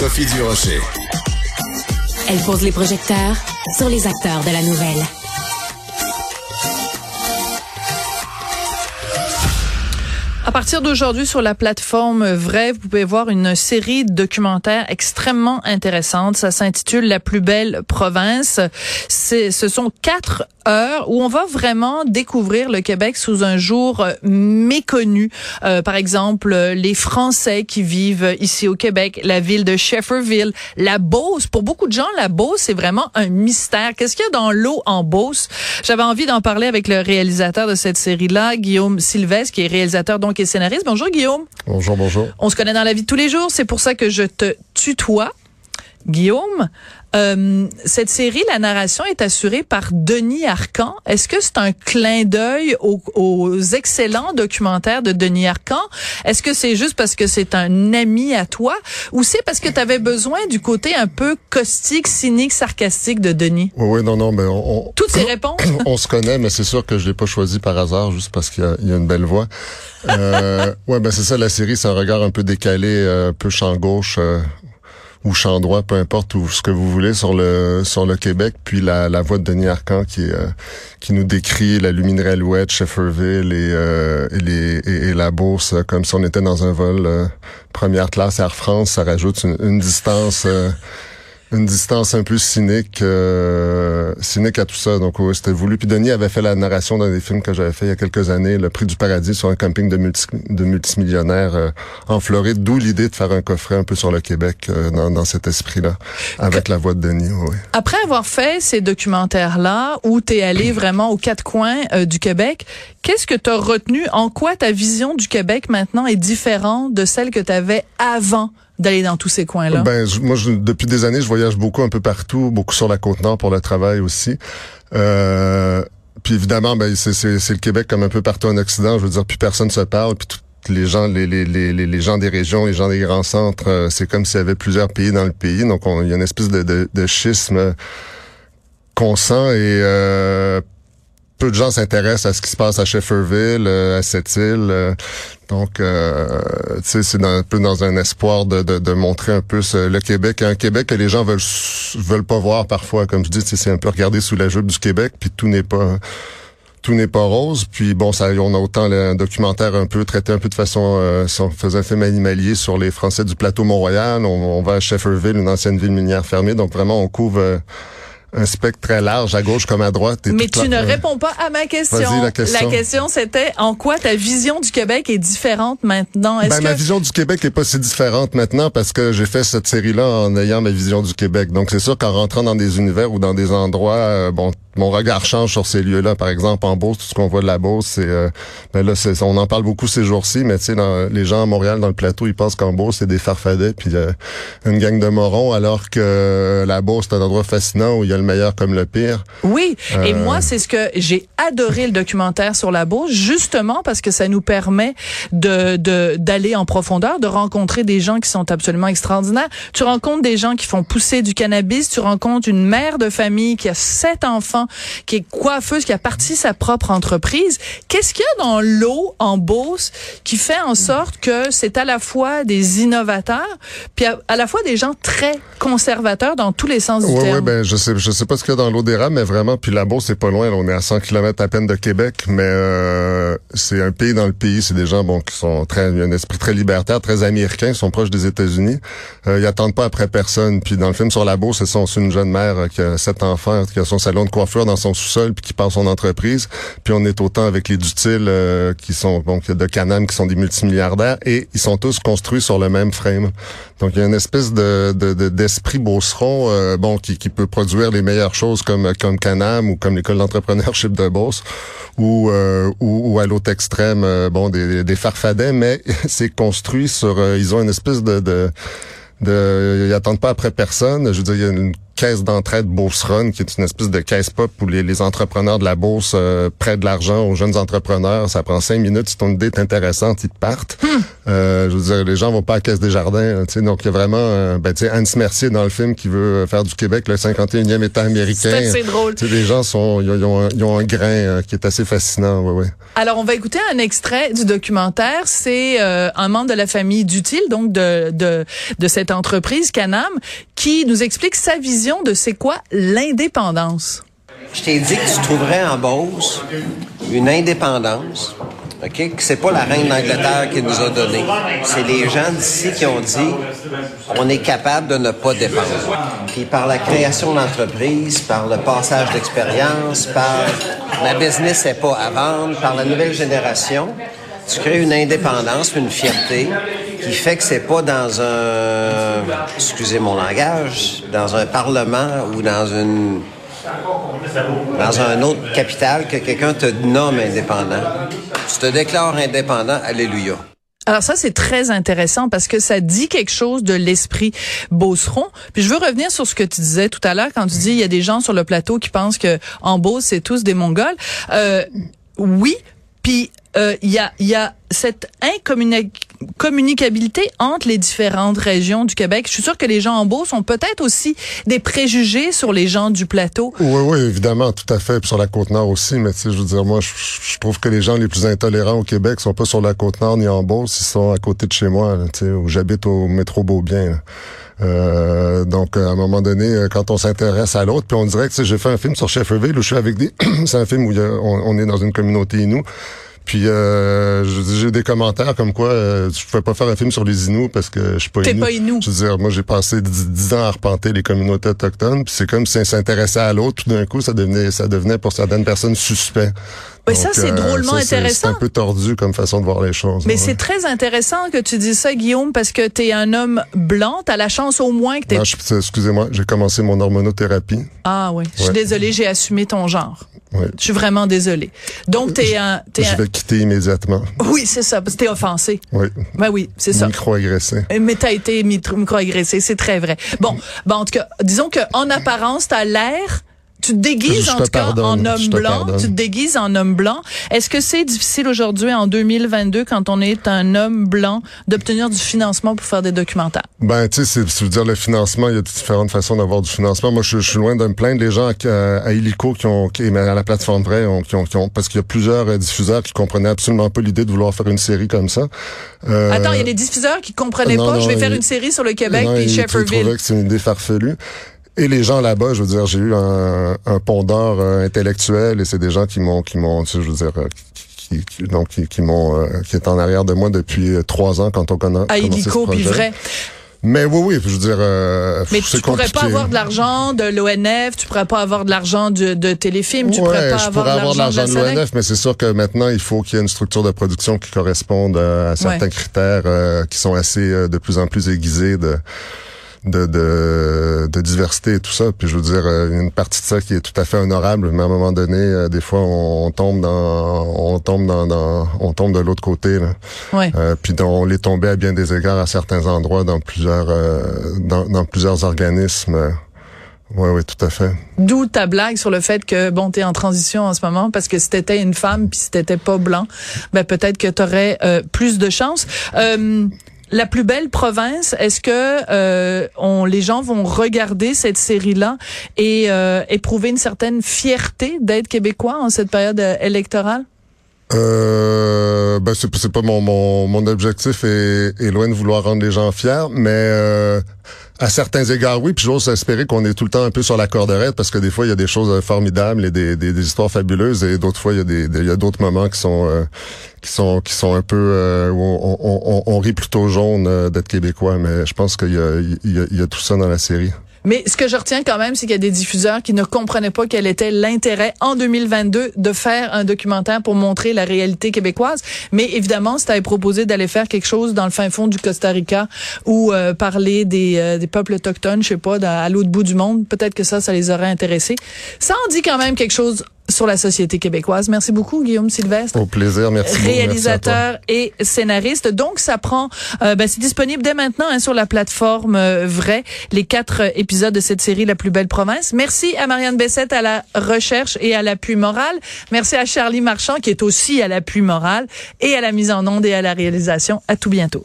Sophie Durocher. Elle pose les projecteurs sur les acteurs de la nouvelle. À partir d'aujourd'hui, sur la plateforme Vrai, vous pouvez voir une série de documentaires extrêmement intéressante. Ça s'intitule La plus belle province. C'est, ce sont quatre où on va vraiment découvrir le Québec sous un jour euh, méconnu. Euh, par exemple, les Français qui vivent ici au Québec, la ville de Shefferville, la Beauce. Pour beaucoup de gens, la Beauce, c'est vraiment un mystère. Qu'est-ce qu'il y a dans l'eau en Beauce? J'avais envie d'en parler avec le réalisateur de cette série-là, Guillaume Sylvestre, qui est réalisateur donc et scénariste. Bonjour Guillaume. Bonjour, bonjour. On se connaît dans la vie de tous les jours, c'est pour ça que je te tutoie. Guillaume, euh, cette série, la narration est assurée par Denis Arcan. Est-ce que c'est un clin d'œil aux, aux, excellents documentaires de Denis Arcan? Est-ce que c'est juste parce que c'est un ami à toi? Ou c'est parce que tu avais besoin du côté un peu caustique, cynique, sarcastique de Denis? Oui, oui, non, non, mais on... Toutes ces réponses? on se connaît, mais c'est sûr que je l'ai pas choisi par hasard juste parce qu'il y, y, a une belle voix. euh, ouais, ben c'est ça, la série, c'est un regard un peu décalé, euh, un peu champ gauche, euh, ou champ droit, peu importe, ou ce que vous voulez sur le sur le Québec, puis la, la voix de Denis Arcan qui euh, qui nous décrit la luminerie Alouette, Shefferville et, euh, et, les, et, la bourse comme si on était dans un vol euh, première classe Air France. Ça rajoute une, une distance une distance un peu cynique, euh, cynique à tout ça. Donc oui, c'était voulu. Puis Denis avait fait la narration d'un des films que j'avais fait il y a quelques années, Le Prix du Paradis sur un camping de, multi, de multimillionnaires euh, en Floride. D'où l'idée de faire un coffret un peu sur le Québec euh, dans, cet esprit-là, avec la voix de Denis. Après avoir fait ces documentaires-là, où tu es allé vraiment aux quatre coins du Québec, qu'est-ce que tu as retenu? En quoi ta vision du Québec maintenant est différente de celle que tu avais avant? D'aller dans tous ces coins-là? Ben, je, moi, je, depuis des années, je voyage beaucoup un peu partout, beaucoup sur la côte nord pour le travail aussi. Euh, puis évidemment, ben, c'est le Québec comme un peu partout en Occident. Je veux dire, plus personne se parle, puis tout, les gens, les, les, les, les gens des régions, les gens des grands centres, euh, c'est comme s'il y avait plusieurs pays dans le pays. Donc, il y a une espèce de, de, de schisme qu'on sent et euh, peu de gens s'intéressent à ce qui se passe à Shefferville, euh, à cette île. Euh, donc, euh, c'est un peu dans un espoir de, de, de montrer un peu ce, le Québec. Un Québec que les gens veulent veulent pas voir parfois. Comme je dis, c'est un peu regarder sous la jupe du Québec, puis tout n'est pas tout n'est pas rose. Puis bon, ça, on a autant le, un documentaire un peu traité un peu de façon, euh, si on faisait un film animalier sur les Français du plateau Mont-Royal. On, on, va à Shefferville, une ancienne ville minière fermée. Donc vraiment, on couvre euh, un spectre très large, à gauche comme à droite. Mais tu ne réponds pas à ma question. La question, la question c'était en quoi ta vision du Québec est différente maintenant? Ben, que... Ma vision du Québec est pas si différente maintenant parce que j'ai fait cette série-là en ayant ma vision du Québec. Donc c'est sûr qu'en rentrant dans des univers ou dans des endroits, euh, bon, mon regard change sur ces lieux-là. Par exemple, en Beauce, tout ce qu'on voit de la Beauce, c'est, euh, ben là, on en parle beaucoup ces jours-ci, mais tu sais, les gens à Montréal, dans le plateau, ils pensent qu'en Beauce, c'est des farfadets, puis euh, une gang de morons, alors que la Beauce, c'est un endroit fascinant où il y a le meilleur comme le pire. Oui, euh... et moi, c'est ce que j'ai adoré le documentaire sur la Beauce, justement parce que ça nous permet de, de d'aller en profondeur, de rencontrer des gens qui sont absolument extraordinaires. Tu rencontres des gens qui font pousser du cannabis, tu rencontres une mère de famille qui a sept enfants qui est coiffeuse, qui a parti sa propre entreprise. Qu'est-ce qu'il y a dans l'eau en Beauce qui fait en sorte que c'est à la fois des innovateurs, puis à, à, la fois des gens très conservateurs dans tous les sens du ouais, terme? Oui, ben je sais, je sais pas ce qu'il y a dans l'eau d'érable, mais vraiment, puis la Beauce c'est pas loin. Là, on est à 100 km à peine de Québec, mais euh, c'est un pays dans le pays. C'est des gens bon qui sont très, un esprit très libertaire, très américain, ils sont proches des États-Unis. Euh, ils attendent pas après personne. Puis dans le film sur la Beauce, c'est une jeune mère qui a sept enfants, qui a son salon de coiffure dans son sous-sol puis qui part son entreprise. Puis on est autant avec les Dutil euh, qui sont donc de Canam qui sont des multimilliardaires et ils sont tous construits sur le même frame. Donc il y a une espèce de d'esprit de, beauceron euh, bon qui, qui peut produire les meilleures choses comme comme Canam ou comme l'école d'entrepreneurship de Beauce ou, euh, ou, ou à l'autre extrême euh, bon des, des farfadets mais c'est construit sur ils ont une espèce de, de de, ils attendent pas après personne. Je veux dire, il y a une caisse d'entraide Bourse Run, qui est une espèce de caisse pop où les, les entrepreneurs de la bourse euh, prêtent de l'argent aux jeunes entrepreneurs. Ça prend cinq minutes. Si ton idée est intéressante, ils te partent. Hmm. Euh, je veux dire, les gens vont pas à la Caisse des Jardins. Tu sais, donc, il y a vraiment, euh, ben, tu sais, Anne Mercier dans le film qui veut faire du Québec le 51e État américain. C'est assez drôle. Tu sais, les gens sont, ils ont, ils ont un grain euh, qui est assez fascinant. Ouais, ouais. Alors, on va écouter un extrait du documentaire. C'est euh, un membre de la famille d'Utile, donc de, de, de cette entreprise Canam, qui nous explique sa vision de c'est quoi l'indépendance. Je t'ai dit que tu trouverais en Beauce une indépendance, OK, c'est pas la reine d'Angleterre qui nous a donné. C'est les gens d'ici qui ont dit on est capable de ne pas dépendre. Puis par la création d'entreprises, par le passage d'expérience, par la business n'est pas à vendre, par la nouvelle génération, tu crées une indépendance, une fierté qui fait que c'est pas dans un, excusez mon langage, dans un parlement ou dans une dans un autre capital que quelqu'un te nomme indépendant. Tu te déclares indépendant, alléluia. Alors ça, c'est très intéressant parce que ça dit quelque chose de l'esprit Beauceron. Puis je veux revenir sur ce que tu disais tout à l'heure quand tu dis il y a des gens sur le plateau qui pensent que en Beauce, c'est tous des Mongols. Euh, oui, puis euh, il y, a, y a cette incommunicabilité entre les différentes régions du Québec. Je suis sûre que les gens en Beauce ont peut-être aussi des préjugés sur les gens du plateau. Oui, oui, évidemment, tout à fait. Puis sur la Côte-Nord aussi, mais tu sais, je veux dire, moi, je, trouve que les gens les plus intolérants au Québec sont pas sur la Côte-Nord ni en Beauce, ils sont à côté de chez moi, tu sais, où j'habite au métro Beaubien. Euh, donc, à un moment donné, euh, quand on s'intéresse à l'autre, puis on dirait que j'ai fait un film sur Shefferville où je suis avec des... C'est un film où on, est dans une communauté Inou. Puis euh, j'ai des commentaires comme quoi euh, je pouvais pas faire un film sur les Inuits parce que je suis pas T'es Inou. pas Inou. Je veux dire, moi j'ai passé dix ans à arpenter les communautés autochtones, puis c'est comme si s'intéressait à l'autre, tout d'un coup ça devenait ça devenait pour certaines personnes suspect. Oui, ça, c'est drôlement ça, intéressant. C'est un peu tordu comme façon de voir les choses. Mais ouais. c'est très intéressant que tu dises ça, Guillaume, parce que tu es un homme blanc. Tu as la chance au moins que tu. Excusez-moi, j'ai commencé mon hormonothérapie. Ah oui, je suis Ouais. désolée, j'ai assumé ton genre. Ouais. Je suis vraiment désolée. Donc, tu es un... t'es Je un- vais quitter immédiatement. Oui, c'est ça, parce que t'es offensé. Oui. Ben oui, c'est ça. Micro-agressé. Mais t'as été microagressé, c'est très vrai. Bon, ben en tout cas, disons que en apparence, t'as l'air, tu te déguises en tout cas pardonne, en homme blanc, pardonne. tu te déguises en homme blanc. Est-ce que c'est difficile aujourd'hui en 2022 quand on est un homme blanc d'obtenir du financement pour faire des documentaires? Ben, tu sais, c'est- veux dire, le financement, il y a différentes façons d'avoir du financement. Moi, je, je suis loin de me plaindre. Les gens à, à Illico qui ont, qui, à la plateforme vraie, ont, qui ont, qui ont- parce qu'il y a plusieurs euh, diffuseurs qui comprenaient absolument pas l'idée de vouloir faire une série comme ça. Euh, Attends, il y a des diffuseurs qui comprenaient non, pas, non, je vais faire une série sur le Québec non, puis trouvaient que c'est une idée farfelue. Et les gens là-bas, je veux dire, j'ai eu un, un euh, intellectuel et c'est des gens qui m'ont, qui m'ont, je veux dire, euh, qui, qui- donc qui, qui m'ont, euh, qui est en arrière de moi depuis euh, trois ans quand on connaît. À Illico, puis vrai. Mais oui, oui, je veux dire, euh, Mais tu pourrais pas avoir de l'argent de l'ONF, tu pourrais pas avoir de l'argent de, de téléfilm, tu pourrais pas je avoir pourrais de avoir de l'argent de l'ONF, mais c'est sûr que maintenant, il faut qu'il y ait une structure de production qui corresponde à certains Ouais. critères euh, qui sont assez euh, de plus en plus aiguisés de, de, de, de diversité et tout ça. Puis je veux dire, euh, il y a une partie de ça qui est tout à fait honorable, mais à un moment donné, euh, des fois, on, on tombe dans, on tombe dans, dans on tombe de l'autre côté. Là. Ouais. Euh, puis on est tombé à bien des égards à certains endroits dans plusieurs, euh, dans, dans plusieurs organismes. Oui, oui, tout à fait. D'où ta blague sur le fait que bon t'es en transition en ce moment parce que si t'étais une femme puis si t'étais pas blanc, ben peut-être que t'aurais euh, plus de chance. Euh, la plus belle province, est-ce que euh, on, les gens vont regarder cette série-là et euh, éprouver une certaine fierté d'être québécois en cette période euh, électorale? Euh, ben c'est pas mon, mon mon objectif est loin de vouloir rendre les gens fiers, mais euh, à certains égards oui. Puis j'ose espérer qu'on est tout le temps un peu sur la corde raide parce que des fois il y a des choses formidables et des, des, des histoires fabuleuses et d'autres fois il y a des, il y a d'autres moments qui sont euh, qui sont qui sont un peu euh, où on, on, on, on rit plutôt jaune euh, d'être québécois. Mais je pense qu'il y a, il y, a, il y a tout ça dans la série. Mais ce que je retiens quand même, c'est qu'il y a des diffuseurs qui ne comprenaient pas quel était l'intérêt en 2022 de faire un documentaire pour montrer la réalité québécoise. Mais évidemment, si tu proposé d'aller faire quelque chose dans le fin fond du Costa Rica ou euh, parler des, euh, des peuples autochtones, je sais pas, à l'autre bout du monde, peut-être que ça, ça les aurait intéressés. Ça en dit quand même quelque chose sur la société québécoise. Merci beaucoup, Guillaume Sylvestre. Au plaisir, merci. Réalisateur et scénariste. Donc, ça prend, euh, ben, c'est disponible dès maintenant hein, sur la plateforme euh, Vrai, les quatre épisodes de cette série La plus belle province. Merci à Marianne Bessette à la recherche et à l'appui moral. Merci à Charlie Marchand qui est aussi à l'appui moral et à la mise en onde et à la réalisation. À tout bientôt.